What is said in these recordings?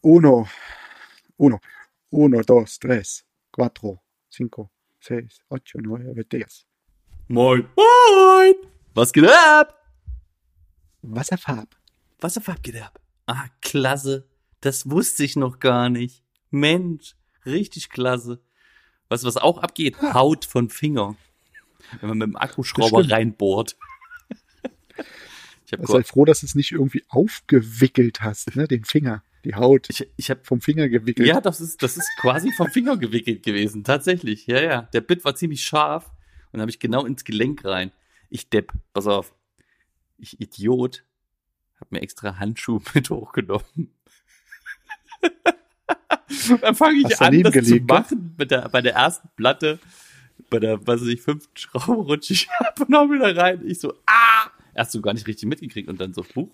Uno, uno, uno, dos, tres, cuatro, cinco, seis, ocho, nueve, diez. Moin. Moin. Was geht ab? Wasserfarb. Wasserfarb geht ab. Ah, klasse. Das wusste ich noch gar nicht. Mensch, richtig klasse. Weißt du, was auch abgeht? Ja. Haut von Finger. Wenn man mit dem Akkuschrauber reinbohrt. ich Sei froh, dass du es nicht irgendwie aufgewickelt hast, ne? Den Finger, die Haut ich, ich hab, vom Finger gewickelt. ja, das ist, das ist quasi vom Finger gewickelt gewesen. Tatsächlich. Ja, ja. Der Bit war ziemlich scharf und habe ich genau ins Gelenk rein. Ich Depp, pass auf. Ich Idiot. Hab mir extra Handschuhe mit hochgenommen. dann fange ich an, das zu gelegt, ne? machen mit der, bei der ersten Platte. Bei der, weiß ich, fünften Schraube rutsche ich ab und hau wieder rein. Ich so, ah! Erst so gar nicht richtig mitgekriegt und dann so, huch,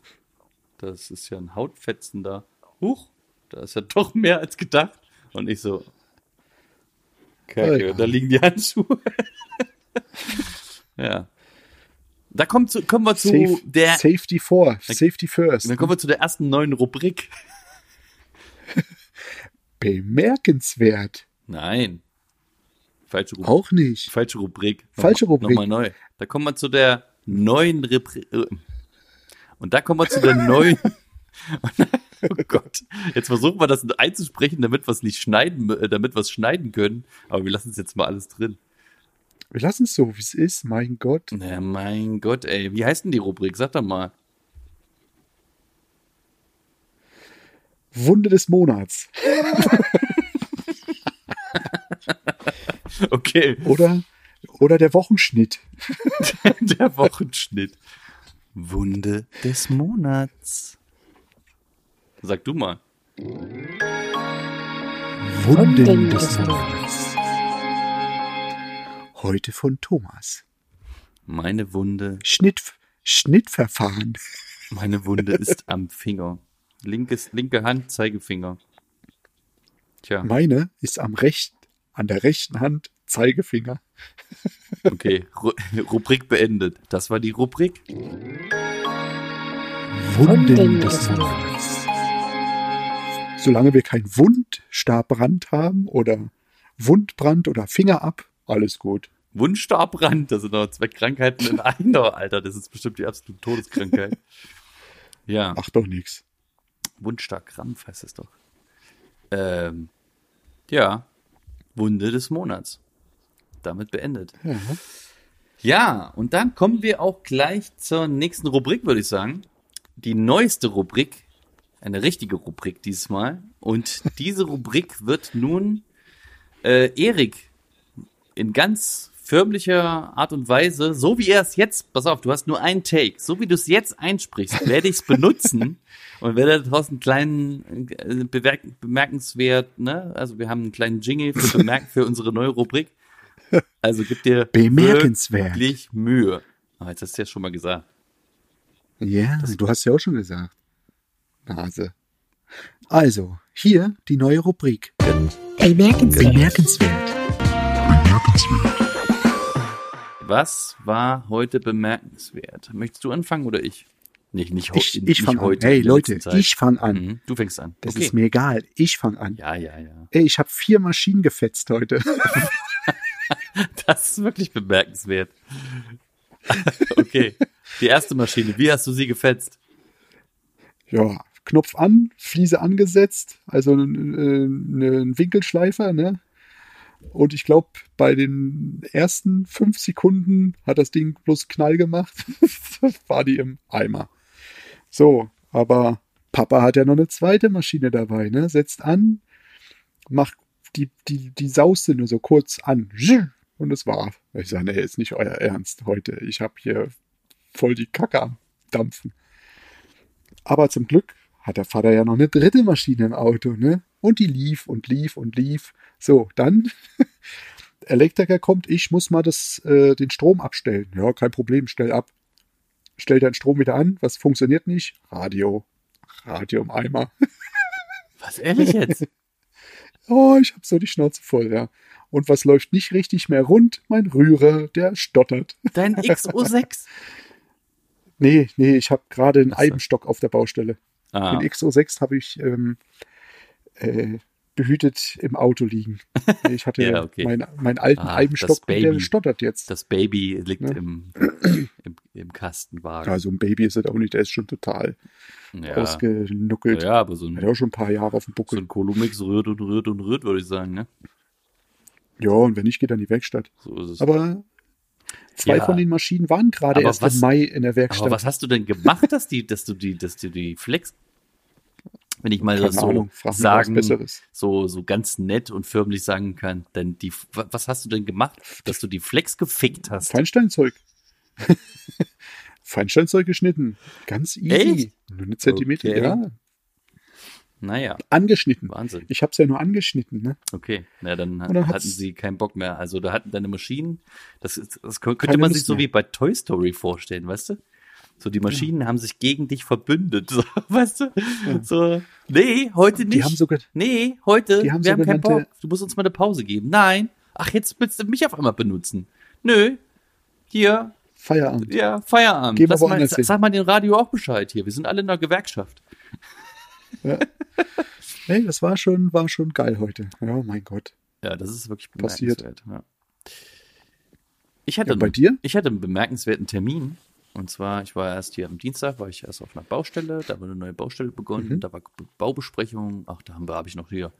das ist ja ein Hautfetzen da. Huch, da ist ja doch mehr als gedacht. Und ich so, Kacke, Alter. da liegen die Handschuhe. ja. Da kommt zu, kommen wir zu Safe, der, Safety vor, Safety first. dann kommen wir zu der ersten neuen Rubrik. Bemerkenswert. Nein. Falsche Rubrik. Auch nicht. Falsche Rubrik. Falsche Nochmal- Rubrik. Nochmal neu. Da kommen wir zu der neuen Rubrik. Und da kommen wir zu der neuen. oh Gott. Jetzt versuchen wir das einzusprechen, damit wir es nicht schneiden, äh, damit wir es schneiden können. Aber wir lassen es jetzt mal alles drin. Wir lassen es so, wie es ist. Mein Gott. Na, mein Gott, ey. Wie heißt denn die Rubrik? Sag doch mal. Wunde des Monats. Okay. Oder, oder der Wochenschnitt. Der Wochenschnitt. Wunde des Monats. Sag du mal. Wunden des Monats. Heute von Thomas. Meine Wunde, Schnitt, Schnittverfahren. meine Wunde ist am Finger. Linkes, linke Hand, Zeigefinger. Tja, Meine ist am rechten, an der rechten Hand Zeigefinger. okay. Ru Rubrik beendet. Das war die Rubrik. Wunden des Monats. Solange wir kein Wundstabbrand haben oder Wundbrand oder Finger ab, alles gut. Wundstabbrand. Das sind doch zwei Krankheiten in einer, Alter. Das ist bestimmt die absolute Todeskrankheit. Ja. Macht doch nichts. Wundstarkrampf heißt es doch. Ähm, ja, Wunde des Monats. Damit beendet. Ja. Ja, und dann kommen wir auch gleich zur nächsten Rubrik, würde ich sagen. Die neueste Rubrik, eine richtige Rubrik diesmal. Und diese Rubrik wird nun äh, Erik in ganz förmlicher Art und Weise, so wie er es jetzt, pass auf, du hast nur einen Take, so wie du es jetzt einsprichst, werde ich es benutzen und werde daraus einen kleinen äh, bemerk bemerkenswert, ne? Also wir haben einen kleinen Jingle für, bemerk für unsere neue Rubrik. Also gib dir Bemerkenswert. wirklich Mühe. Ah, jetzt hast du ja schon mal gesagt. Ja, du hast ja auch schon gesagt. Nase. Also, hier die neue Rubrik. Bemerkenswert. Bemerkenswert. Was war heute bemerkenswert? Möchtest du anfangen oder ich? Nicht, nicht, heu- Ich, nicht ich fange an. heute. Hey in der Leute, ich fange an. Mhm, Du fängst an. Das okay. ist mir egal. Ich fange an. ja, ja, ja. Ey, ich habe vier Maschinen gefetzt heute. Das ist wirklich bemerkenswert. okay. Die erste Maschine, wie hast du sie gefetzt? ja, Knopf an, Fliese angesetzt, also äh, ein Winkelschleifer, ne? Und ich glaube, bei den ersten fünf Sekunden hat das Ding bloß Knall gemacht. war die im Eimer. So, aber Papa hat ja noch eine zweite Maschine dabei, ne? Setzt an, macht die, die, die Sauste nur so kurz an. Und es war. Ich sage, nee, ist nicht euer Ernst heute. Ich habe hier voll die Kacke am Dampfen. Aber zum Glück hat der Vater ja noch eine dritte Maschine im Auto, ne? Und die lief und lief und lief. So, dann Elektriker kommt, ich muss mal das, äh, den Strom abstellen. Ja, kein Problem, stell ab. Stell deinen Strom wieder an, was funktioniert nicht? Radio. Radio im Eimer. Was, ehrlich jetzt? Oh, ich habe so die Schnauze voll, ja. Und was läuft nicht richtig mehr rund? Mein Rührer, der stottert. Dein XO6? Nee, nee, ich habe gerade einen. Eibenstock auf der Baustelle. Ah, Den XO6 habe ich ähm, äh, behütet im Auto liegen. Ich hatte Ja, okay. meinen, alten Ah, Eibenstock, der stottert jetzt. das Baby liegt Ja. im, im, im Kastenwagen. Also ein Baby ist es auch nicht, der ist schon total ja. ausgenuckelt. ja, aber so Hat ein, auch schon ein paar Jahre auf dem so Buckel. ein Kolumix rührt und rührt und rührt, würde ich sagen, ne? Ja, und wenn nicht, geht er in die Werkstatt. So ist es. Aber zwei Ja. von den Maschinen waren gerade Aber erst was- im Mai in der Werkstatt. Aber was hast du denn gemacht, dass die, dass du die, dass du die Flex, wenn ich mal Keine das so Ahnung, sagen, so, so ganz nett und förmlich sagen kann, denn die, wa- was hast du denn gemacht, dass du die Flex gefickt hast? Feinsteinzeug. Feinsteinzeug geschnitten. Ganz easy. Echt? Nur eine Zentimeter, Okay. ja. Naja, Angeschnitten. Wahnsinn. Ich habe es ja nur angeschnitten, ne? Okay, na dann, dann hatten sie keinen Bock mehr. Also da hatten deine Maschinen, das, das kö- könnte Keine man Lust sich so mehr. wie bei Toy Story vorstellen, weißt du? So die Maschinen haben sich gegen dich verbündet, so, weißt du? So, nee, heute nicht. Die haben sogar, nee, heute, die haben wir haben keinen Bock. Du musst uns mal eine Pause geben. Nein. Ach, jetzt willst du mich auf einmal benutzen. Nö. Hier, Feierabend. ja, Feierabend. Gehen wir mal, sag, sag mal den Radio auch Bescheid hier. Wir sind alle in der Gewerkschaft. Nee, das war schon, war schon geil heute. Ja, mein Gott. Ja, das ist wirklich Passiert. bemerkenswert. Ja. Ich hatte, Ja, bei dir? ich hatte einen bemerkenswerten Termin. Und zwar, ich war erst hier am Dienstag, war ich erst auf einer Baustelle, da war eine neue Baustelle begonnen, Mhm. da war Baubesprechung, ach, da haben wir, habe ich noch hier,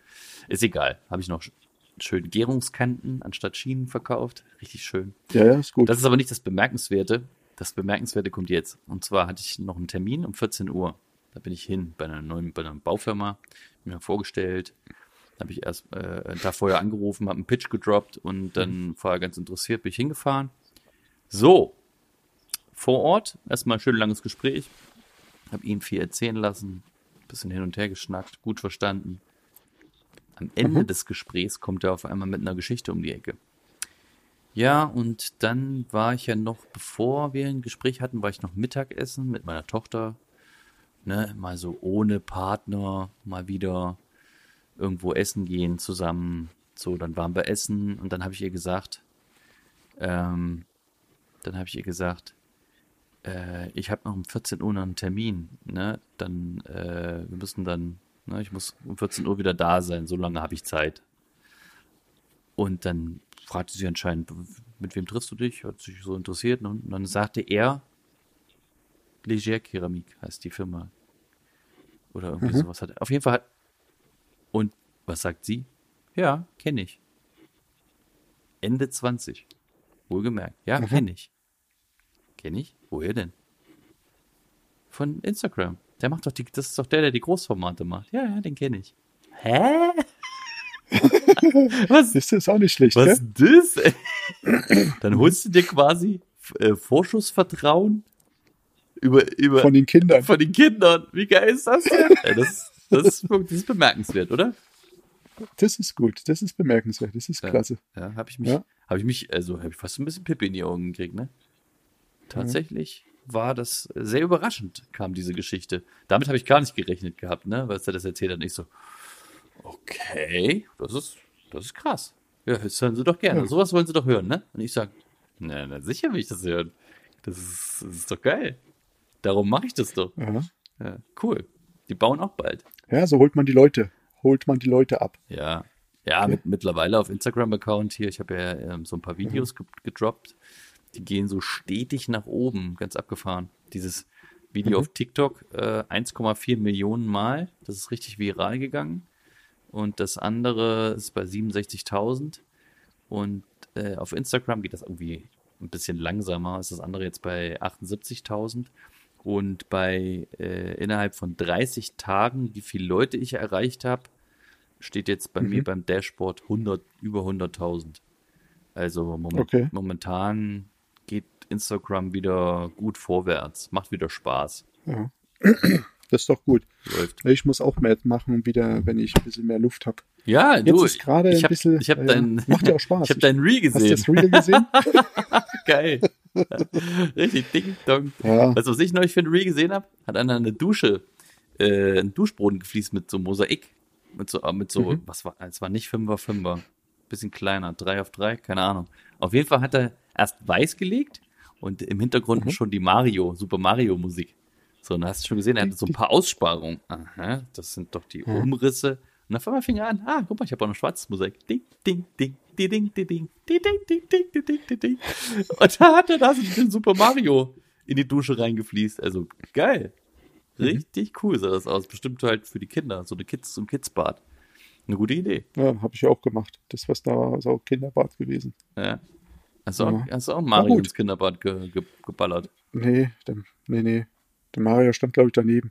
ist egal, habe ich noch sch- schön Gärungskanten anstatt Schienen verkauft, richtig schön. Ja, ja, ist gut. Das ist aber nicht das Bemerkenswerte. Das Bemerkenswerte kommt jetzt. Und zwar hatte ich noch einen Termin um 14 Uhr. Da bin ich hin bei einer neuen bei einer Baufirma, mir vorgestellt. Da habe ich erst äh, Tag vorher angerufen, habe einen Pitch gedroppt und dann vorher ganz interessiert bin ich hingefahren. So, vor Ort erstmal ein schön langes Gespräch. Habe ihn viel erzählen lassen, bisschen hin und her geschnackt, gut verstanden. Am Ende Mhm. des Gesprächs kommt er auf einmal mit einer Geschichte um die Ecke. Ja, und dann war ich ja noch, bevor wir ein Gespräch hatten, war ich noch Mittagessen mit meiner Tochter. Ne, mal so ohne Partner, mal wieder irgendwo essen gehen zusammen. So, dann waren wir essen und dann habe ich ihr gesagt, ähm, dann habe ich ihr gesagt, äh, ich habe noch um 14 Uhr noch einen Termin, ne? Dann, äh, wir müssen dann, ne, ich muss um 14 Uhr wieder da sein, so lange habe ich Zeit. Und dann fragte sie anscheinend, mit wem triffst du dich? Hat sich so interessiert. ne? Und dann sagte er, Leger Keramik heißt die Firma. Oder irgendwie Mhm. sowas hat. Auf jeden Fall hat. Und was sagt sie? Ja, kenne ich. Ende 20. Wohlgemerkt. Ja, Mhm. kenne ich. Kenne ich? Woher denn? Von Instagram. Der macht doch die, das ist doch der, der die Großformate macht. Ja, ja, den kenne ich. Hä? was, Das ist auch nicht schlecht, was ist das? Dann holst du dir quasi äh, Vorschussvertrauen über, über Von den Kindern. von den Kindern. Wie geil ist das denn? Ey, das, das, ist, das ist bemerkenswert, oder? Das ist gut. Das ist bemerkenswert. Das ist Ja. klasse. Ja, habe ich mich, Ja. habe ich mich, also habe ich fast ein bisschen Pippi in die Augen gekriegt, ne? Tatsächlich war das sehr überraschend, kam diese Geschichte. Damit habe ich gar nicht gerechnet gehabt, ne? Weil er das erzählt hat, und ich so, okay, das ist, das ist krass. Ja, das hören Sie doch gerne. Ja. Sowas wollen Sie doch hören, ne? Und ich sage, na, na, sicher will ich das hören. Das ist, das ist doch geil. Darum mache ich das doch. Ja. Ja, cool. Die bauen auch bald. ja, so holt man die Leute. Holt man die Leute ab. Ja, ja, mit, mittlerweile auf Instagram-Account hier, ich habe ja ähm, so ein paar Videos ge gedroppt, die gehen so stetig nach oben, ganz abgefahren. Dieses Video auf TikTok äh, 1,4 Millionen Mal, das ist richtig viral gegangen. Und das andere ist bei 67.000. Und äh, auf Instagram geht das irgendwie ein bisschen langsamer, ist das andere jetzt bei 78.000. Und bei äh, innerhalb von 30 Tagen, wie viele Leute ich erreicht habe, steht jetzt bei mir beim Dashboard 100, über 100.000. Also moment, Okay. momentan Instagram wieder gut vorwärts, macht wieder Spaß. Ja. das ist doch gut. Läuft. Ich muss auch mehr machen, wieder, wenn ich ein bisschen mehr Luft habe. Ja, Jetzt du, ist gerade ich ein hab, bisschen. ich hab äh, dein, macht ja auch Spaß. ich hab dein Reel Hast du das gesehen. Reel gesehen? Geil. Richtig ding dong. ja. Weißt du, was ich neulich für ein Reel gesehen habe? Hat einer eine Dusche, äh, ein Duschboden gefliest mit so Mosaik. Mit so, äh, mit so, Mhm. was war, es war nicht 5er, 5er. Bisschen kleiner, 3 auf 3, keine Ahnung. Auf jeden Fall hat er erst weiß gelegt und im Hintergrund Mhm. schon die Mario, Super Mario Musik. So, und da hast du schon gesehen, er hatte so ein paar Aussparungen. Aha, das sind doch die. Umrisse. Und auf einmal fing er an, ah, guck mal, ich habe auch noch schwarzes Mosaik. Ding, ding, ding, ding, ding, ding, ding, ding, ding, ding, ding, ding, ding, ding, ding. Und da hat er da so den Super Mario in die Dusche reingefließt. Also geil. Mhm. Richtig cool sah das aus. Bestimmt halt für die Kinder. So eine Kids zum Kidsbad. Eine gute Idee. ja habe ich ja auch gemacht. Das, was da war, ist auch Kinderbad gewesen. Ja. Hast du auch, Ja. hast du auch Mario ins Kinderbad ge, ge, geballert? Nee, der, nee, nee. Der Mario stand, glaube ich, daneben.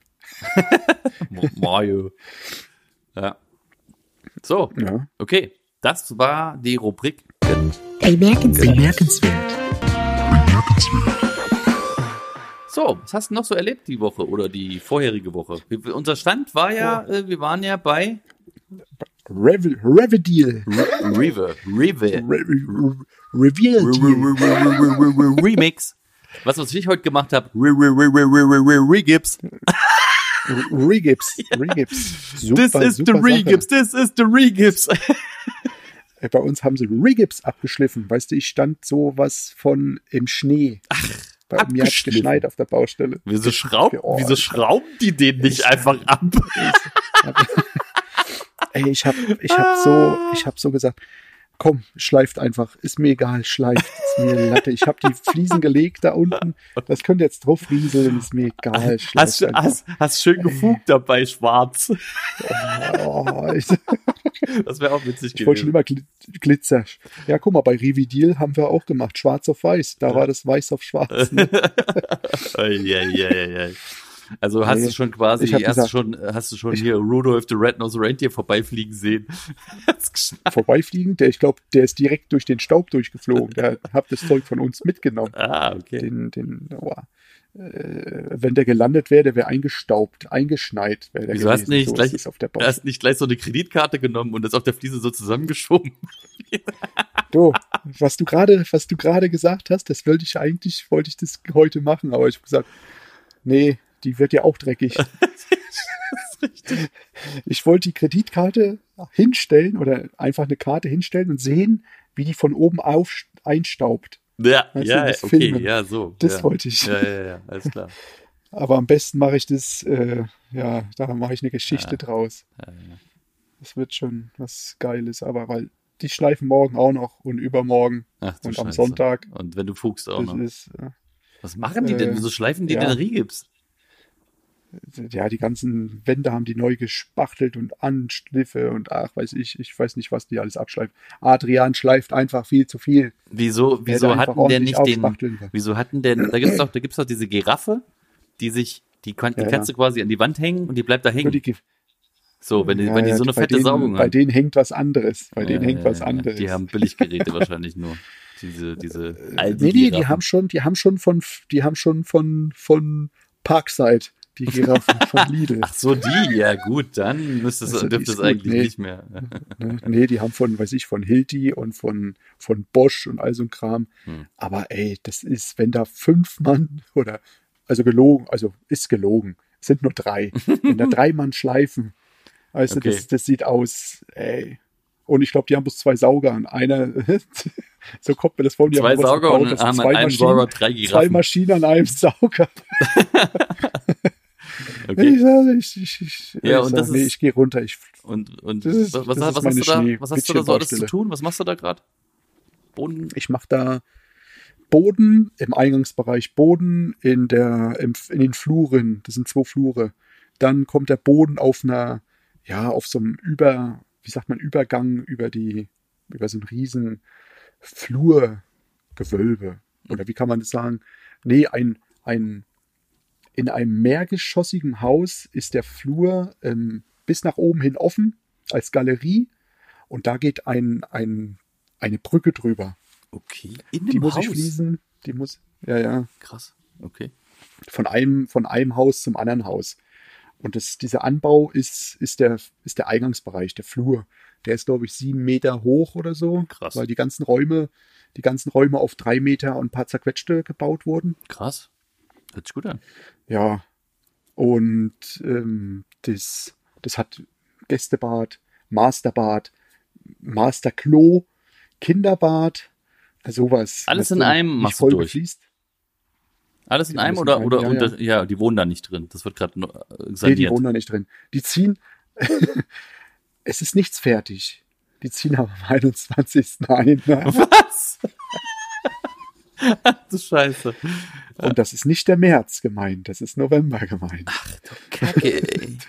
Mario. Ja. So, Ja. okay. Das war die Rubrik. Bemerkenswert. Bemerkenswert. So, was hast du noch so erlebt die Woche oder die vorherige Woche? Unser Stand war ja, äh, wir waren ja bei Rev Revedeal. Re River. River. Re Re Reveal. Remix. Was, was ich heute gemacht habe, Regips. Regips. Regips. This is the. Regips, this is the Regips. Äh, Bei uns haben sie Regips abgeschliffen. Weißt du, ich stand sowas von im Schnee. Ach, Bei mir hat geschneit auf der Baustelle. Wieso, schraub, Oh, wieso ich- schrauben die den nicht ich- einfach ab? Ey, ich hab, ich hab so, ich hab so gesagt, komm, schleift einfach, ist mir egal, schleift, ist mir Latte. Ich hab die Fliesen gelegt da unten, das könnt ihr jetzt drauf rieseln, ist mir egal, schleift Hast, einfach. hast, hast schön gefugt dabei, schwarz. Oh, ich Das wäre auch witzig ich wollte schon gewesen. immer Gl- Glitzer. Ja, guck mal, bei Revidil haben wir auch gemacht, schwarz auf weiß, da war das weiß auf schwarz. Ne? Eieieiei. Also hast Nee, du schon quasi, hast du gesagt- schon, hast du schon ich- hier Rudolph the Red-Nosed Reindeer vorbeifliegen sehen? Vorbeifliegen, der, ich glaube, der ist direkt durch den Staub durchgeflogen, der hat das Zeug von uns mitgenommen. ah, okay. den, den, oh, äh, wenn der gelandet wäre, der wäre eingestaubt, eingeschneit wäre der Wieso hast du nicht so gleich- auf der Du Baustelle. hast nicht gleich so eine Kreditkarte genommen und das auf der Fliese so zusammengeschoben. Du, was du gerade, was du gerade gesagt hast, das wollte ich eigentlich, wollte ich das heute machen, aber ich habe gesagt, nee, die wird ja auch dreckig. Ich wollte die Kreditkarte hinstellen oder einfach eine Karte hinstellen und sehen, wie die von oben auf einstaubt. Ja, Weißt ja, okay, Filmen. ja, so. Das ja. wollte ich. Ja, ja, ja, alles klar. Aber am besten mache ich das, äh, ja, da mache ich eine Geschichte draus. Ja, ja. Das wird schon was Geiles, aber weil die schleifen morgen auch noch und übermorgen Ach und am Scheiße. Sonntag. Und wenn du fugst auch noch. ist, äh, Was machen die denn? äh, Wieso schleifen die ja. denn Regips? Ja, die ganzen Wände haben die neu gespachtelt und Anschliffe und ach, weiß ich, ich weiß nicht, was die alles abschleifen. Adrian schleift einfach viel zu viel. Wieso, wieso hatten der nicht den, wieso hatten denn, da gibt's doch, da gibt's doch diese Giraffe, die sich, die, kann, die Ja, kannst du quasi an die Wand hängen und die bleibt da hängen. die, so, wenn die, ja, wenn die ja, so eine bei fette denen, Saugung Bei haben. denen hängt was anderes. Bei denen Ja, hängt ja, was ja, anderes. Die haben Billiggeräte wahrscheinlich nur. Diese, diese alten nee, nee, die haben schon, die haben schon von, die haben schon von, von Parkside, die Giraffen von Lidl. Ach so, die, ja gut, dann müsste es, Also, dürfte es eigentlich nee. nicht mehr. Ne? Nee, die haben von, weiß ich, von Hilti und von, von Bosch und all so ein Kram. Hm. Aber ey, das ist, wenn da fünf Mann oder, also gelogen, also ist gelogen, es sind nur drei. wenn da drei Mann schleifen, weißt Okay. das, das sieht aus, ey. Und ich glaube, die haben bloß zwei Sauger und einer, so kommt mir das vor, die Zwei haben Sauger gebaut, und dass haben zwei an einem Maschinen- Sauger drei Zwei Giraffen. Maschinen an einem Sauger. Okay. Ich, ich, ich, ich, Ja, ich und sag, das nee, ist- ich gehe runter. Ich, Und, und ist- was, was, was, hast du da, was hast du da so alles zu tun? Was machst du da gerade? Boden? ich mache da Boden im Eingangsbereich, Boden in, der, im, in den Fluren. Das sind zwei Flure. Dann kommt der Boden auf einer, ja, auf so einem Über, wie sagt man, Übergang über die, über so einen riesen Flurgewölbe. Oder wie kann man das sagen? Nee, ein, ein, in einem mehrgeschossigen Haus ist der Flur ähm, bis nach oben hin offen als Galerie und da geht ein, ein, eine Brücke drüber. Okay. In Die muss Haus. ich fließen. Die muss, ja, ja, Krass. Okay. von einem, von einem Haus zum anderen Haus. Und das, dieser Anbau ist, ist, der, ist der Eingangsbereich, der Flur. Der ist, glaube ich, sieben Meter hoch oder so. Krass. Weil die ganzen Räume, die ganzen Räume auf drei Meter und ein paar zerquetschte gebaut wurden. Krass. Hört sich gut an. Ja. Und ähm, das, das hat Gästebad, Masterbad, Masterklo, Kinderbad, sowas. Alles in einem machst du voll durch. gefliest. Alles in Ja, einem oder, oder ja, unter, ja. die wohnen da nicht drin. Das wird gerade nur, äh, Nee, die saniert. wohnen da nicht drin. Die ziehen. es ist nichts fertig. Die ziehen am 21. ein. Ne? Was? du Scheiße. Und das ist nicht der März gemeint, das ist November gemeint. Kacke, ey.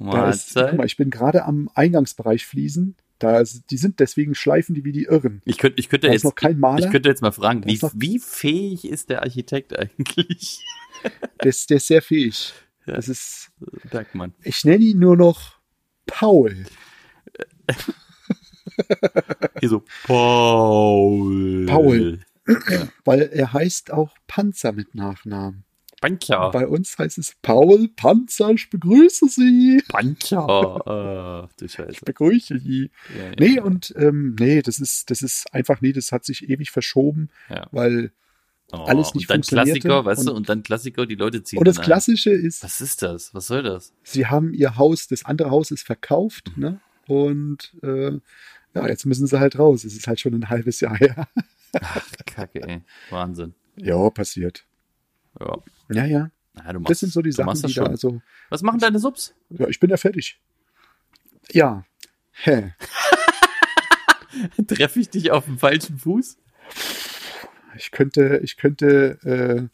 Da ist, guck mal, ich bin gerade am Eingangsbereich fließen. Da ist, die sind deswegen schleifen die wie die Irren. Ich könnte, ich könnte jetzt, noch kein Maler. ich könnte jetzt mal fragen, wie, wie fähig ist der Architekt eigentlich? Der ist, der ist sehr fähig. Ja. Das ist, Bergmann. ich nenne ihn nur noch Paul. Hier so, Paul. Paul. Weil er heißt auch Panzer mit Nachnamen. Panzer. Bei uns heißt es Paul Panzer, ich begrüße Sie. Panzer. Ach, du Scheiße. Ich begrüße Sie. Ja, ja. Nee, und ähm, nee, das ist, das ist einfach, nee, das hat sich ewig verschoben, weil Oh, alles nicht und dann Klassiker, weißt du, und- und dann Klassiker, die Leute ziehen. und das dann ein. Klassische ist, Was ist das? Was soll das? sie haben ihr Haus, das andere Haus ist Mhm. verkauft, ne? Und äh, ja, jetzt müssen sie halt raus. Es ist halt schon ein halbes Jahr her. Ach, Kacke, ey. Wahnsinn. ja, passiert. Ja. Ja, ja. Ja, machst, Das sind so die Sachen, die da schon. also. Was machen deine Subs? Ja, ich bin ja fertig. Ja. Hä. Treffe ich dich auf dem falschen Fuß? Ich könnte, ich könnte äh,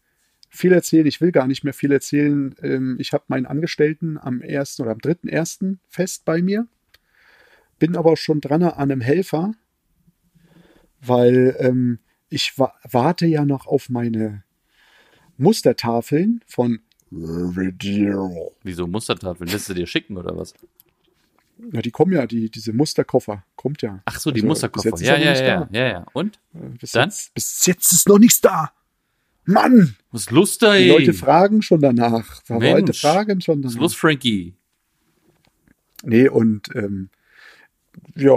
viel erzählen. Ich will gar nicht mehr viel erzählen. Ähm, ich habe meinen Angestellten am 1. oder am 3.1. fest bei mir. Bin aber schon dran an einem Helfer, weil ähm, ich wa warte ja noch auf meine Mustertafeln von Video. Wieso Mustertafeln? Lässt du dir schicken oder was? Ja, die kommen ja, die, diese Musterkoffer. Kommt ja. Ach so, die Also, Musterkoffer. Ja, ja, ja, ja, ja. Und? Äh, Bis Dann? Jetzt, bis jetzt ist noch nichts da. Mann! Was ist los da, Die ey? Leute fragen schon danach. Die Leute Mensch. fragen schon Was ist danach. los, Frankie? Nee, und ähm, ja,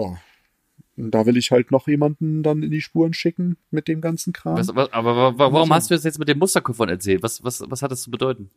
und da will ich halt noch jemanden dann in die Spuren schicken mit dem ganzen Kram. Was, was, aber wa- wa- warum Also- hast du das jetzt mit den Musterkoffern erzählt? Was, was, was hat das zu bedeuten?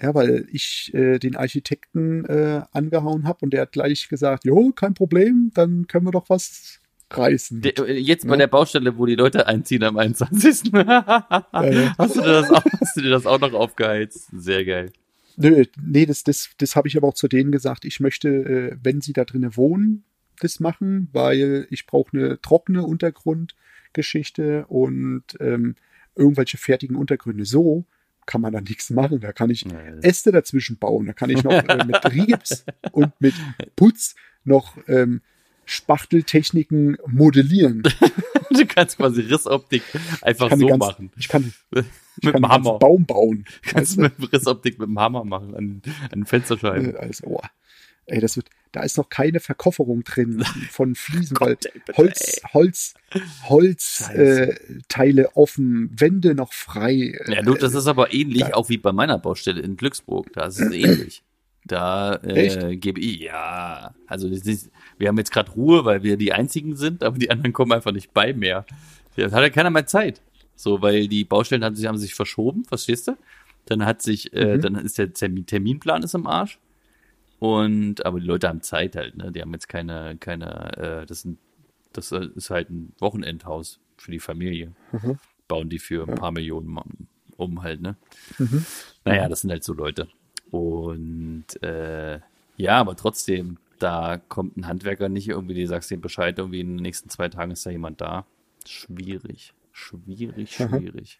Ja, weil ich äh, den Architekten äh, angehauen habe und der hat gleich gesagt, jo, kein Problem, dann können wir doch was reißen. Der, äh, jetzt bei Ja. der Baustelle, wo die Leute einziehen am 21. hast, du dir das auch, hast du dir das auch noch aufgeheizt? Sehr geil. Nö, nee, das, das, das habe ich aber auch zu denen gesagt. Ich möchte, äh, wenn sie da drinnen wohnen, das machen, weil ich brauche eine trockene Untergrundgeschichte und ähm, irgendwelche fertigen Untergründe. So kann man da nichts machen. Da kann ich Äste dazwischen bauen. Da kann ich noch äh, mit Rigips und mit Putz noch ähm, Spachteltechniken modellieren. Du kannst quasi Rissoptik einfach so ganz, machen. Ich kann, ich mit kann dem Hammer. Baum bauen. Kannst du mit Rissoptik mit dem Hammer machen an, an Fensterscheiben. Äh, Also, oh, ey, das wird, da ist noch keine Verkofferung drin von Fliesen, weil Holz, Holz, Holzteile äh, offen, Wände noch frei. äh, Ja, du, das ist aber ähnlich da- auch wie bei meiner Baustelle in Glücksburg. Da ist es ähnlich. Da äh, gebe ich, ja. Also das ist, wir haben jetzt gerade Ruhe, weil wir die einzigen sind, aber die anderen kommen einfach nicht bei mehr. Da hat ja keiner mehr Zeit. So, weil die Baustellen haben sich, haben sich verschoben, verstehst du? Dann hat sich, äh, Mhm. dann ist der Termin, Terminplan ist im Arsch. Und, aber die Leute haben Zeit halt, ne? Die haben jetzt keine, keine, äh, das sind, das ist halt ein Wochenendhaus für die Familie. Mhm. Bauen die für ein paar Millionen um halt, ne? Mhm. Naja, das sind halt so Leute. Und äh, ja, aber trotzdem, da kommt ein Handwerker nicht irgendwie, die sagst dem Bescheid, irgendwie in den nächsten zwei Tagen ist da jemand da. Schwierig, schwierig, Aha. schwierig.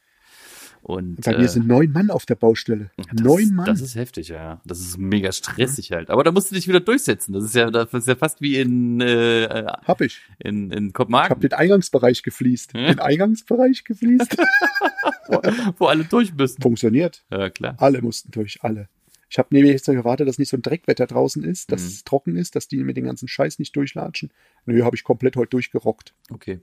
Und Bei äh, mir sind neun Mann auf der Baustelle. das, neun Mann. Das ist heftig, ja. Das ist mega stressig halt. Aber da musst du dich wieder durchsetzen. Das ist ja, das ist ja fast wie in, äh, hab ich. in, in Ich Kopenhagen, habe den Eingangsbereich gefliest. Hm? Den Eingangsbereich gefliest. wo, wo alle durch müssen. Funktioniert. Ja, klar. Alle mussten durch, alle. Ich habe nämlich jetzt gewartet, dass nicht so ein Dreckwetter draußen ist, dass Mhm. es trocken ist, dass die mit den ganzen Scheiß nicht durchlatschen. Nö, habe ich komplett heute durchgerockt. Okay.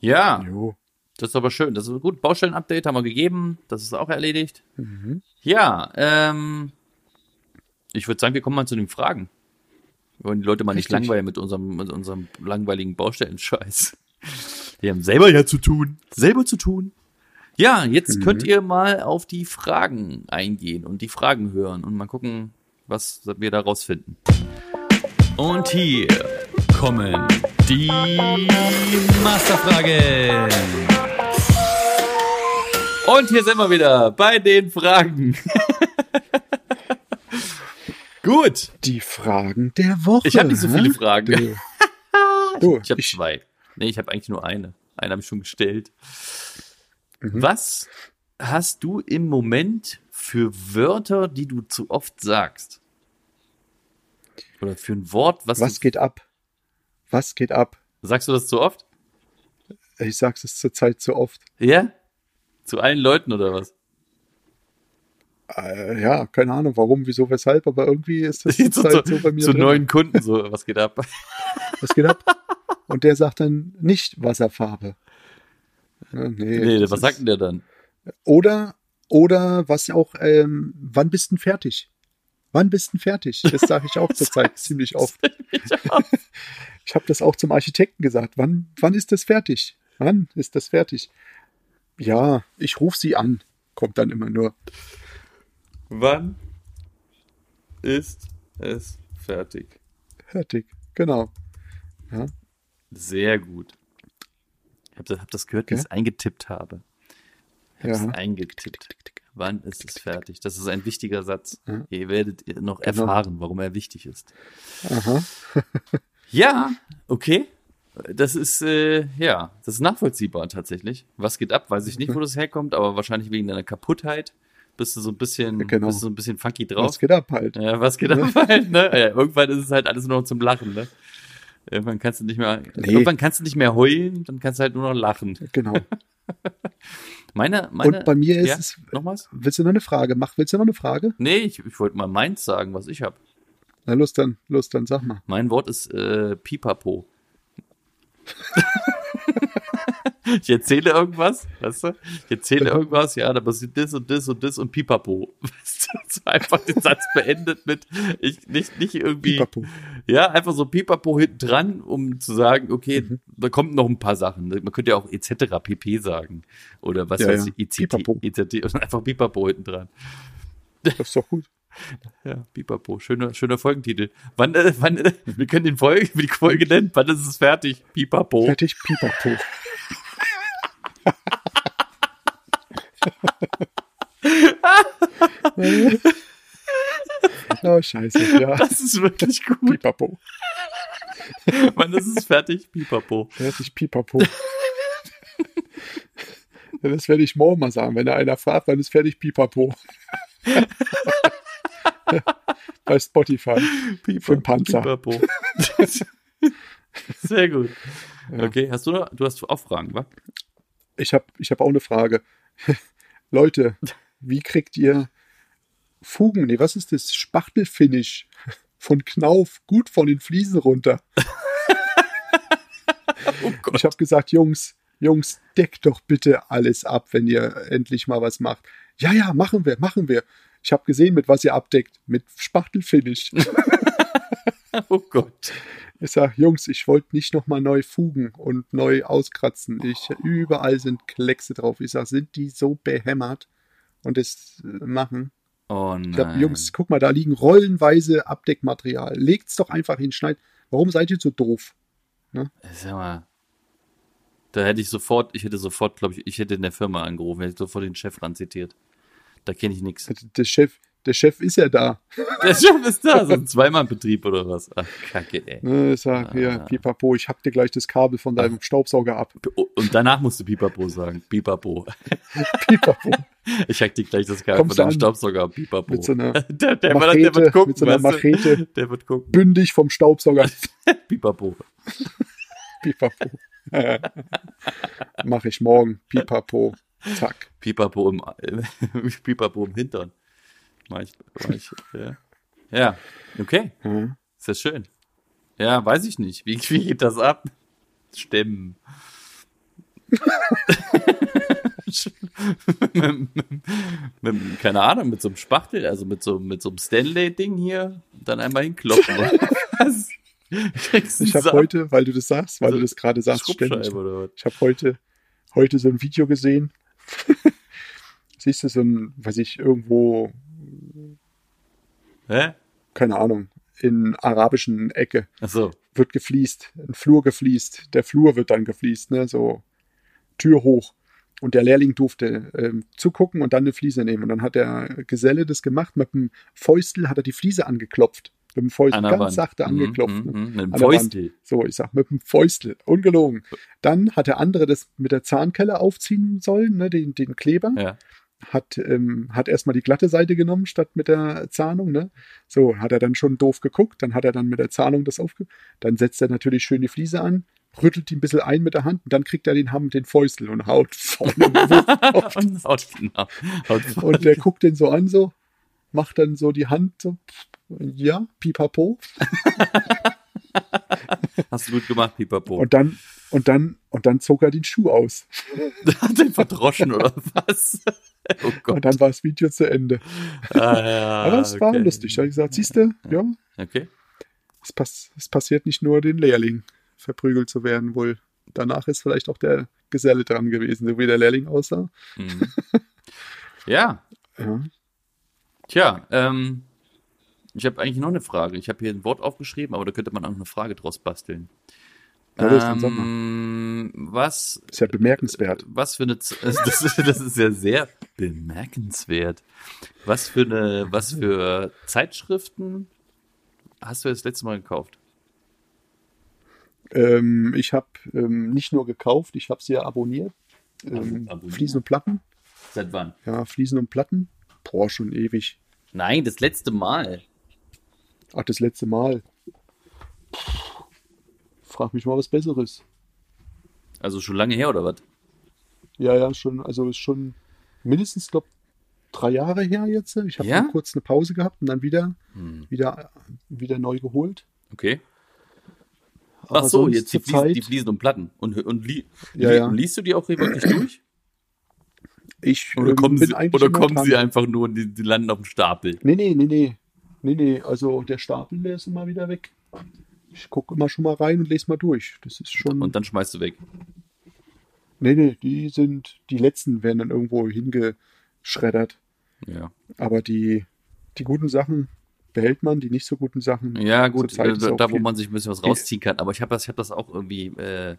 Ja, Jo. Das ist aber schön. Das ist gut. Baustellen-Update haben wir gegeben. Das ist auch erledigt. Mhm. Ja, ähm, ich würde sagen, wir kommen mal zu den Fragen. Wir wollen die Leute mal nicht Richtig. langweilen mit unserem, mit unserem langweiligen Baustellenscheiß. Die haben selber ja zu tun. Selber zu tun. Ja, jetzt Mhm. könnt ihr mal auf die Fragen eingehen und die Fragen hören und mal gucken, was wir da rausfinden. Und hier kommen die Masterfragen. Und hier sind wir wieder bei den Fragen. Gut. Die Fragen der Woche. Ich habe nicht so viele? Fragen. Du, du Ich habe zwei. Nee, ich habe eigentlich nur eine. Eine habe ich schon gestellt. Mhm. Was hast du im Moment für Wörter, die du zu oft sagst? Oder für ein Wort, was, was geht ab? Was geht ab? sagst du das zu oft? Ich sag's es zurzeit zu oft. Ja? Zu allen Leuten oder was? Äh, ja, keine Ahnung, warum, wieso, weshalb, aber irgendwie ist das zu, zurzeit zu, so bei mir zu drin. neuen Kunden so, was geht ab? Was geht ab? Und der sagt dann nicht Wasserfarbe. Nee, Nee, was ist- sagt denn der dann? Oder, oder was auch, ähm, wann bist du denn fertig? Wann bist du denn fertig? Das sage ich auch zurzeit ziemlich oft. Ich habe das auch zum Architekten gesagt. Wann, wann ist das fertig? Wann ist das fertig? Ja, ich rufe sie an. Kommt dann immer nur. Wann ist es fertig? Fertig. Genau. Ja, Sehr gut. Ich habe das, hab das gehört, wie ich es eingetippt habe. Ich habe Ja. es eingetippt. Wann ist es fertig? Das ist ein wichtiger Satz. Ja. Ihr werdet noch Genau. erfahren, warum er wichtig ist. aha. Ja, okay. Das ist, äh, ja, das ist nachvollziehbar tatsächlich. Was geht ab? Weiß ich nicht, wo das herkommt, aber wahrscheinlich wegen deiner Kaputtheit bist du so ein bisschen, Genau. bist du so ein bisschen funky drauf. Was geht ab halt? Ja, was geht ab halt, ne? Ja, irgendwann ist es halt alles nur noch zum Lachen, ne? Irgendwann kannst du nicht mehr, Nee. irgendwann kannst du nicht mehr heulen, dann kannst du halt nur noch lachen. Genau. Meine, meine. Und bei mir ist ja, es. Noch was? Willst du noch eine Frage? Mach, willst du noch eine Frage? Nee, ich, ich wollte mal meins sagen, was ich habe. Na, los dann, los dann, sag mal. Mein Wort ist äh, Pipapo. ich erzähle irgendwas, weißt du? Ich erzähle irgendwas, ja, da passiert das und das und das und Pipapo. Weißt du? So einfach den Satz beendet mit, ich, nicht, nicht irgendwie, Pipapo. ja, einfach so Pipapo hinten dran, um zu sagen, okay, Mhm. da kommt noch ein paar Sachen. Man könnte ja auch etc. pp sagen. Oder was Ja, weiß ja. ich, ICT, Pipapo. Und einfach Pipapo hinten dran. Das ist doch gut. Ja, Pipapo, schöner, schöner Folgentitel. Wann, äh, wann, äh, wir können den Folge, die Folge nennen, wann ist es fertig? Pipapo. Fertig, Pipapo. oh, scheiße. Ja, Das ist wirklich gut. Pipapo. Wann ist es fertig? Pipapo. Fertig, Pipapo. Das werde ich morgen mal sagen, wenn da einer fragt, wann ist fertig, Pipapo. Bei Spotify. Für den Panzer. Sehr gut. Okay, hast du noch, du hast auch Fragen, wa? Ich habe ich hab auch eine Frage. Leute, wie kriegt ihr Fugen, nee, was ist das? Spachtelfinish von Knauf gut von den Fliesen runter? Oh. Ich habe gesagt, Jungs, Jungs, deckt doch bitte alles ab, wenn ihr endlich mal was macht. Ja, ja, machen wir, machen wir. Ich habe gesehen, mit was ihr abdeckt. Mit Spachtelfinish. Oh Gott. Ich sag, Jungs, ich wollte nicht nochmal neu fugen und neu auskratzen. Ich, überall sind Kleckse drauf. Ich sag, sind die so behämmert und das äh, machen? Oh Ich sag, nein. Jungs, guck mal, da liegen rollenweise Abdeckmaterial. Legt's doch einfach hin, schneid. Warum seid ihr so doof? Sag mal. Da hätte ich sofort, ich hätte sofort, glaube ich, ich hätte in der Firma angerufen, hätte sofort den Chef ran zitiert. Da kenne ich nichts. Der Chef, der Chef ist ja da. Der Chef ist da, so ein Zweimann-Betrieb oder was. Ach, kacke, ey. Ne, Ich sag, hier, Ah. pipapo, ich hack dir gleich das Kabel von deinem Staubsauger ab. Und danach musst du Pipapo sagen. Pipapo. Pipapo. Ich hack dir gleich das Kabel Kommst von deinem? Staubsauger ab. Pipapo. Mit so einer der, der, Machete, der wird gucken, mit so einer? Machete. Der wird gucken. bündig vom Staubsauger. Pipapo. Pipapo. Mach ich morgen. Pipapo. Zack. Pipapo im, Pipapo im Hintern. Ich, ich, ja. ja, okay. Ja. Ist das schön. Ja, weiß ich nicht. Wie, wie geht das ab? Stimmen. mit, mit, mit, keine Ahnung, mit so einem Spachtel, also mit so, mit so einem Stanley-Ding hier, dann einmal hinklopfen. Was? Ich habe heute, weil du das sagst, weil Also du das gerade sagst, ständig. Ich habe heute, heute so ein Video gesehen. Siehst du so ein, weiß ich, irgendwo, Hä? keine Ahnung, in arabischen Ecke Achso. wird gefliest, ein Flur gefliest, der Flur wird dann gefliest, ne, so Tür hoch. Und der Lehrling durfte ähm, zugucken und dann eine Fliese nehmen. Und dann hat der Geselle das gemacht, mit dem Fäustel hat er die Fliese angeklopft. Mit dem Fäustel ganz Wand. sachte Mhm, angeklopft. mhm, ne? mhm. Mit dem Wand. Fäustel. So, ich sag mit dem Fäustel, ungelogen. Dann hat der andere das mit der Zahnkelle aufziehen sollen, ne, den, den Kleber. Ja. Hat, ähm, hat erstmal die glatte Seite genommen statt mit der Zahnung. Ne? So, hat er dann schon doof geguckt, dann hat er dann mit der Zahnung das aufge... Dann setzt er natürlich schön die Fliese an, rüttelt die ein bisschen ein mit der Hand und dann kriegt er den Hamm mit den Fäustel und haut vorne auf. Und haut, genau. Haut Und der guckt den so an, so, macht dann so die Hand so, ja, pipapo. Hast du gut gemacht, Pipapo. Und dann, und dann, und dann zog er den Schuh aus. Hat den verdroschen oder was? Oh Gott. Und dann war das Video zu Ende. Ah, ja, Aber es war okay. lustig. Da habe ich gesagt, siehst du, ja, Okay. es, pass es passiert nicht nur den Lehrling, verprügelt zu werden, wohl. Danach ist vielleicht auch der Geselle dran gewesen, so wie der Lehrling aussah. Mhm. Ja, Ja. Tja, ähm, ich habe eigentlich noch eine Frage. Ich habe hier ein Wort aufgeschrieben, aber da könnte man auch eine Frage draus basteln. Ja, ähm, was, Ist ja bemerkenswert. was für eine, das, ist- das ist ja sehr bemerkenswert. Was für eine, was für Zeitschriften hast du das letzte Mal gekauft? Ähm, ich habe ähm, nicht nur gekauft, ich habe sie ja abonniert. Ähm, abonniert? Fliesen und Platten. Seit wann? Ja, Fliesen und Platten. Boah, schon ewig. Nein, das letzte Mal. Ach, das letzte Mal. Frag mich mal was Besseres. Also schon lange her oder was? Ja, ja, schon, also ist schon mindestens, glaube drei Jahre her jetzt. Ich habe Ja? kurz eine Pause gehabt und dann wieder, Hm. wieder, wieder neu geholt. Okay. Aber Ach so, jetzt die Fliesen, Zeit- die Fliesen und Platten. Und, und, li Ja, li ja. und liest du die auch wirklich durch? Ich Oder ähm, kommen, bin sie, eigentlich oder kommen sie einfach nur und die, die landen auf dem Stapel? Nee, nee, nee, nee. Nee, nee, also der Stapel, der ist immer wieder weg. Ich gucke immer schon mal rein und lese mal durch. Das ist schon. Und dann schmeißt du weg. nee, nee, die sind, die letzten werden dann irgendwo hingeschreddert. Ja, Aber die, die guten Sachen behält man, die nicht so guten Sachen. ja gut, äh, auch da wo man sich ein bisschen was rausziehen kann. Aber ich habe das, ich hab das auch irgendwie äh,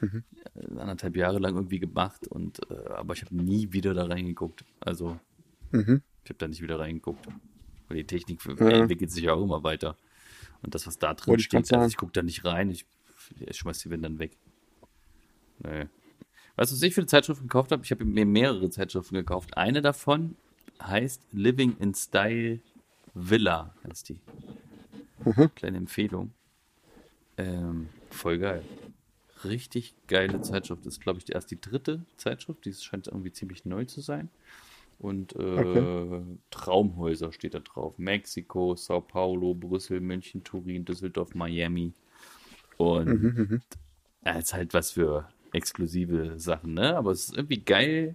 Mhm. äh, anderthalb Jahre lang irgendwie gemacht. Und, äh, aber ich habe nie wieder da reingeguckt. Also Mhm. ich habe da nicht wieder reingeguckt. Weil die Technik Ja. entwickelt sich ja auch immer weiter. Und das, was da drin Wollte ich steht, also sagen. ich gucke da nicht rein. Ich, ich schmeiß die wenn dann weg. Nee. Weißt du, was ich für eine Zeitschriften gekauft habe? Ich habe mir mehrere Zeitschriften gekauft. Eine davon heißt Living in Style Villa, heißt die. Mhm. Kleine Empfehlung. Ähm, voll geil. Richtig geile Zeitschrift. Das ist, glaube ich, erst die dritte Zeitschrift. Die scheint irgendwie ziemlich neu zu sein. Und äh, Okay. Traumhäuser steht da drauf. Mexiko, Sao Paulo, Brüssel, München, Turin, Düsseldorf, Miami. Und Mhm, mhm. ja, ist halt was für exklusive Sachen, ne? Aber es ist irgendwie geil,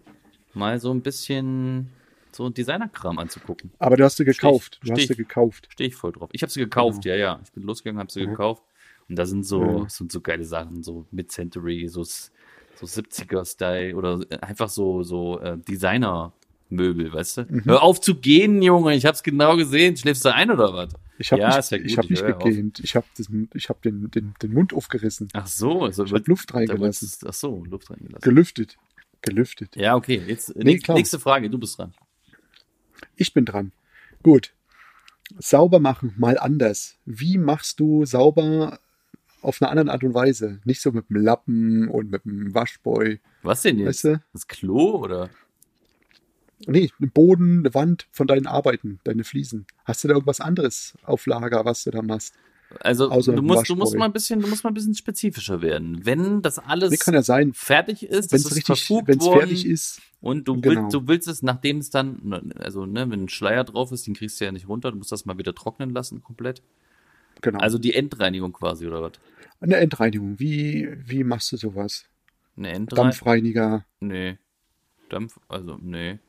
mal so ein bisschen so Designerkram anzugucken. Aber du hast sie gekauft. Stich, Du hast sie gekauft. Stehe ich voll drauf. Ich habe sie gekauft, ja, ja. Ich bin losgegangen, habe sie Mhm. gekauft. Und da sind so, Mhm. sind so geile Sachen, so Mid-Century, so, so 70er-Style oder einfach so, so äh, Designer-Möbel, weißt du? Mhm. Hör auf zu gehen, Junge, ich hab's genau gesehen. Schläfst du ein oder was? Ich habe Ja, nicht, ist ja ich hab ich nicht auf. gegähnt. Ich habe hab den, den, den Mund aufgerissen. Ach so, also Ich habe Luft reingelassen. du- Ach so, Luft reingelassen. Gelüftet. Gelüftet. Ja, okay. Jetzt Nee, nächste, nächste Frage, du bist dran. Ich bin dran. Gut. Sauber machen, mal anders. Wie machst du sauber auf eine andere Art und Weise? Nicht so mit dem Lappen und mit dem Waschboy. Was denn jetzt? Weißt du? Das Klo oder? Nee, den Boden, eine Wand von deinen Arbeiten, deine Fliesen. Hast du da irgendwas anderes auf Lager, was du da machst? Also Außer du musst, du musst mal ein bisschen, du musst mal ein bisschen spezifischer werden. Wenn das alles Nee, kann ja sein. fertig ist, Wenn es richtig, wenn es fertig ist, und du, Genau. willst, du willst es, nachdem es dann, also ne, wenn ein Schleier drauf ist, den kriegst du ja nicht runter, du musst das mal wieder trocknen lassen komplett. genau. Also die Endreinigung quasi oder was? Eine Endreinigung. Wie, wie machst du sowas? Eine Endreiniger? Dampfreiniger. Nee. Dampf, also, nee.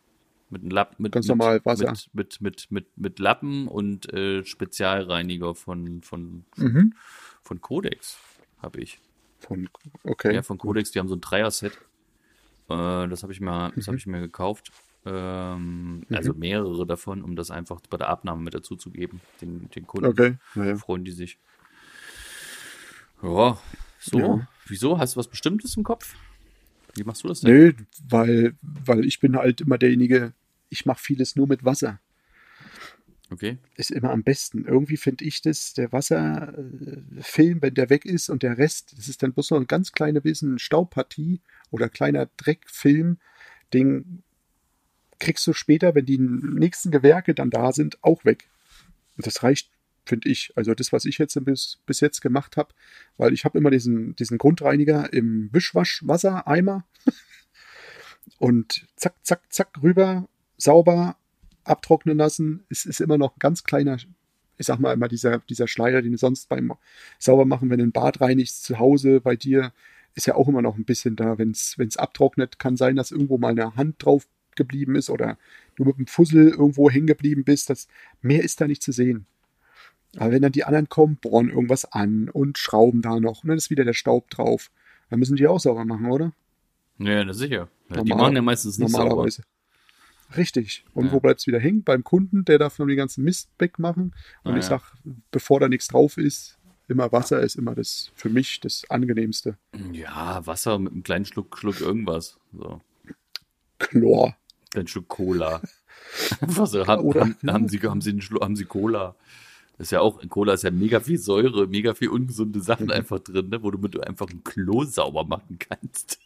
Mit einem Lappen, mit, Ganz normal Wasser. Mit, mit, mit, mit, mit Lappen und äh, Spezialreiniger von, von, Mhm. von Codex habe ich. Von, okay. Ja, von Codex, die haben so ein Dreier-Set. Äh, das habe ich das Mhm. habe ich mir gekauft. Ähm, Also mehrere davon, um das einfach bei der Abnahme mit dazu zu geben. Den, den Kunden Okay. Naja. freuen die sich. Ja, so. Ja. Wieso? Hast du was Bestimmtes im Kopf? Wie machst du das denn? Nee, weil, weil ich bin halt immer derjenige, ich mache vieles nur mit Wasser. Okay. Ist immer am besten. Irgendwie finde ich das, der Wasserfilm, wenn der weg ist und der Rest, das ist dann bloß noch eine ganz kleine bisschen Staubpartie oder kleiner Dreckfilm, den kriegst du später, wenn die nächsten Gewerke dann da sind, auch weg. Und das reicht, finde ich. Also das, was ich jetzt bis, bis jetzt gemacht habe, weil ich habe immer diesen, diesen Grundreiniger im Wischwaschwassereimer und zack, zack, zack rüber, sauber abtrocknen lassen. Es ist immer noch ein ganz kleiner, ich sag mal immer dieser, dieser Schleier, den du sonst beim Saubermachen, wenn du ein Bad reinigst, zu Hause bei dir, ist ja auch immer noch ein bisschen da. Wenn es abtrocknet, kann sein, dass irgendwo mal eine Hand drauf geblieben ist oder du mit dem Fussel irgendwo hängen geblieben bist. Das, mehr ist da nicht zu sehen. Aber wenn dann die anderen kommen, bohren irgendwas an und schrauben da noch und dann ist wieder der Staub drauf. Dann müssen die auch sauber machen, oder? Ja, na sicher. Ja, die Normal- machen ja meistens nicht sauber. Normalerweise. Richtig. Und Ja. wo bleibt es wieder hängen? Beim Kunden, der darf noch den ganzen Mist wegmachen. Und Ah, ich ja. sag, bevor da nichts drauf ist, immer Wasser ist immer das für mich das angenehmste. Ja, Wasser mit einem kleinen Schluck, Schluck irgendwas. So. Chlor. Kleinen Schluck Cola. So, haben, Oder- haben, haben, sie, haben, sie haben sie Cola. Das ist ja auch, in Cola ist ja mega viel Säure, mega viel ungesunde Mhm. Sachen einfach drin, ne, wo du mit einfach ein Klo sauber machen kannst.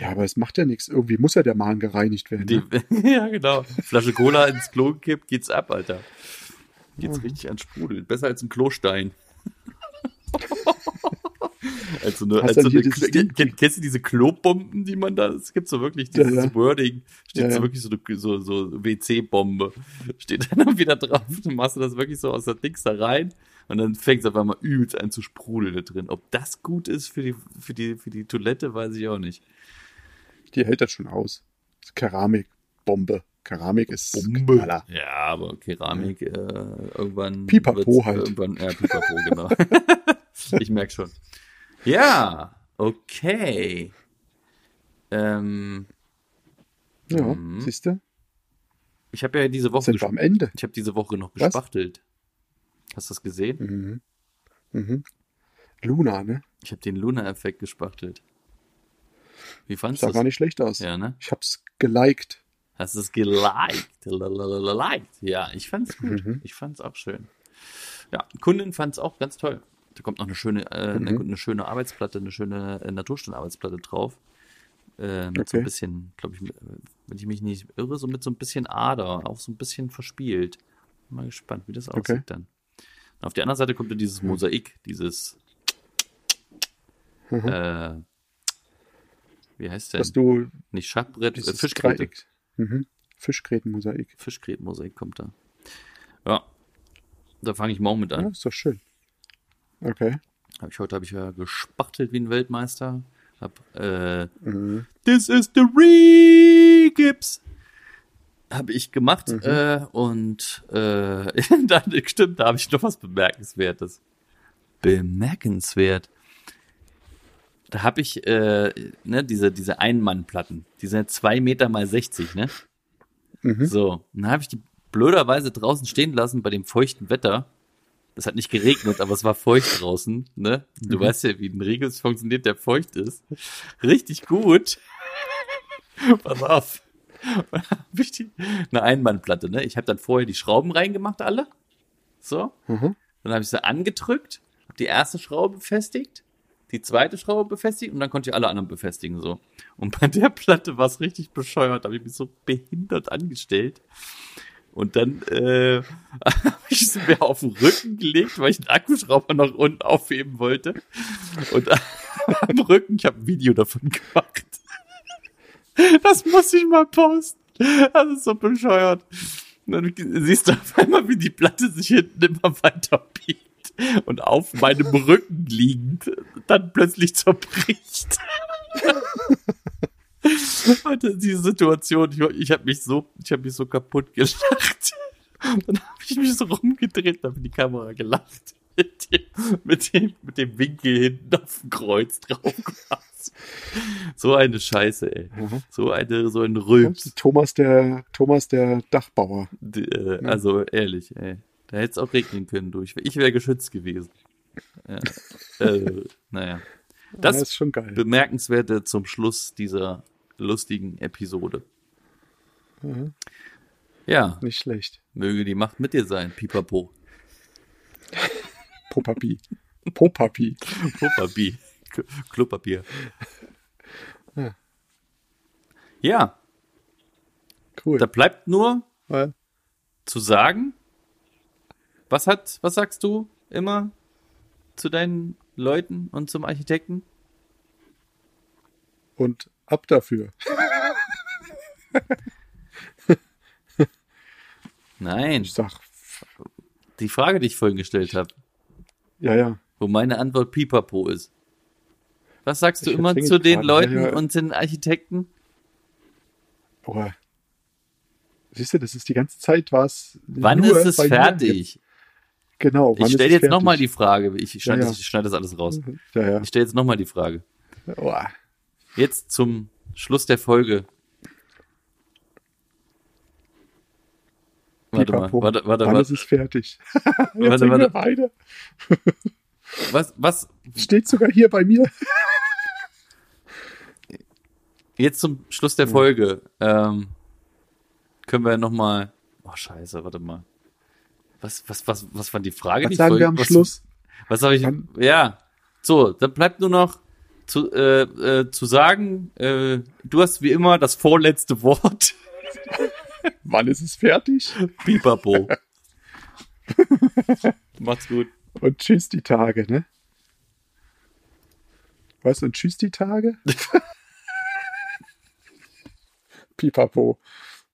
Ja, aber es macht ja nichts. Irgendwie muss ja der Magen gereinigt werden. Die, Ne? ja, genau. Flasche Cola ins Klo gekippt, geht's ab, Alter. Mhm. Geht's richtig ans Sprudeln. Besser als ein Klostein. als so eine, Hast als dann so hier eine kennst du diese Klobomben, die man da, es gibt so wirklich Ja, dieses ja. Wording, steht Ja, so ja. wirklich so, eine- so, so WC-Bombe, steht dann wieder drauf, dann machst du das wirklich so aus der Dings da rein und dann fängt es auf einmal übelst an zu sprudeln da drin. Ob das gut ist für die, für die, für die Toilette, weiß ich auch nicht. Die hält das schon aus. Keramikbombe. Keramik ist Bombe. Knaller. Ja, aber Keramik äh, irgendwann. Pipapo halt. Irgendwann, ja, Pipapo, genau. ich merk schon. Ja, okay. Ähm, Ja, Mhm. siehst du? ich habe ja diese Woche, Sind wir am Ende. ich habe diese Woche noch Was? gespachtelt. Hast du das gesehen? Mhm. Mhm. Luna, ne? Ich habe den Luna-Effekt gespachtelt. Wie fandest Sah du gar das? nicht schlecht aus. Ja, ne? Ich hab's geliked. Hast du es geliked? Liked. Ja, ich fand's gut. Mhm. Ich fand's auch schön. Ja, Kundin fand's auch ganz toll. Da kommt noch eine schöne, äh, eine, Mhm. eine schöne Arbeitsplatte, eine schöne äh, Natursteinarbeitsplatte drauf. Mit so ein Okay. bisschen, glaube ich, wenn ich mich nicht irre, so mit so ein bisschen Ader, auch so ein bisschen verspielt. Mal gespannt, wie das aussieht Okay. dann. Und auf der anderen Seite kommt dann dieses Mosaik, dieses Mhm. äh, wie heißt der? Dass du Nicht Schachbrett, äh, Fischgräte. Mhm. Fischgrätenmosaik. Fischgrätenmosaik kommt da. Ja. Da fange ich morgen mit Ja, an. ist doch schön. Okay. Hab ich, heute habe ich ja gespachtelt wie ein Weltmeister. Hab, äh, Mhm. This is the Re-Gips. Habe ich gemacht. Mhm. Äh, und äh, dann, stimmt, da habe ich noch was Bemerkenswertes. Bemerkenswert. Da habe ich äh, ne, diese, diese Einmannplatten. Die sind zwei Meter mal 60, ne? Mhm. So, dann habe ich die blöderweise draußen stehen lassen bei dem feuchten Wetter. Es hat nicht geregnet, aber es war feucht draußen, ne? Du Mhm. weißt ja, wie ein Regels funktioniert, der feucht ist. Richtig gut. Pass auf. Eine Einmannplatte, ne? Ich habe dann vorher die Schrauben reingemacht, alle. So. Mhm. Dann habe ich sie angedrückt, habe die erste Schraube befestigt, die zweite Schraube befestigt und dann konnte ich alle anderen befestigen so. Und bei der Platte war es richtig bescheuert, habe ich mich so behindert angestellt. Und dann äh, habe ich sie mir auf den Rücken gelegt, weil ich den Akkuschrauber noch unten aufheben wollte. Und am Rücken, ich habe ein Video davon gemacht. Das muss ich mal posten. Das ist so bescheuert. Und dann siehst du auf einmal, wie die Platte sich hinten immer weiter biegt und auf meinem Rücken liegend dann plötzlich zerbricht. Warte, diese Situation, ich, ich habe mich so, ich habe mich so kaputt gelacht. Dann habe ich mich so rumgedreht, habe in die Kamera gelacht. Mit dem, mit dem, mit dem Winkel hinten auf dem Kreuz drauf. So eine Scheiße, ey. Mhm. So eine, so ein Rülps. Thomas der, Thomas der Dachbauer. Die, äh, Also ehrlich, ey. Da hätte es auch regnen können durch. Ich wäre geschützt gewesen. Ja. äh, naja. Das ja, ist schon geil. Bemerkenswerte zum Schluss dieser lustigen Episode. Mhm. Ja, Nicht schlecht. möge die Macht mit dir sein, Pipapo. Popapi. Popapi. Klopapier. K- Klopapier. Ja. Ja, Cool. da bleibt nur Weil- zu sagen, was hat, was sagst du immer zu deinen Leuten und zum Architekten? Und ab dafür. Nein, Ich sag, die Frage, die ich vorhin gestellt habe, ja, ja. wo meine Antwort Pipapo ist. Was sagst du Ich immer zu den Frage. Leuten Ja, ja. und den Architekten? Aber siehst du, das ist die ganze Zeit was. Wann ist es fertig? Genau. Ich stelle jetzt nochmal die Frage. Ich schneide, Ja, das, ich schneide das alles raus. Ich stelle jetzt nochmal die Frage. Oh, Jetzt zum Schluss der Folge. Warte mal, Pipapo. warte, warte, Wann ist warte. fertig? Warte, Jetzt sind warte. wir beide. Was, was, Steht sogar hier bei mir. jetzt zum Schluss der Folge, ähm, können wir nochmal, oh scheiße, warte mal. Was, was, was, was war die Frage? Was die sagen Folge? wir am was, Schluss? Was habe ich? Ja, so, dann bleibt nur noch zu, äh, äh, zu sagen, äh, du hast wie immer das vorletzte Wort. Wann ist es fertig? Pipapo. Macht's gut. Und tschüss die Tage, ne? Was? Und tschüss die Tage? Pipapo.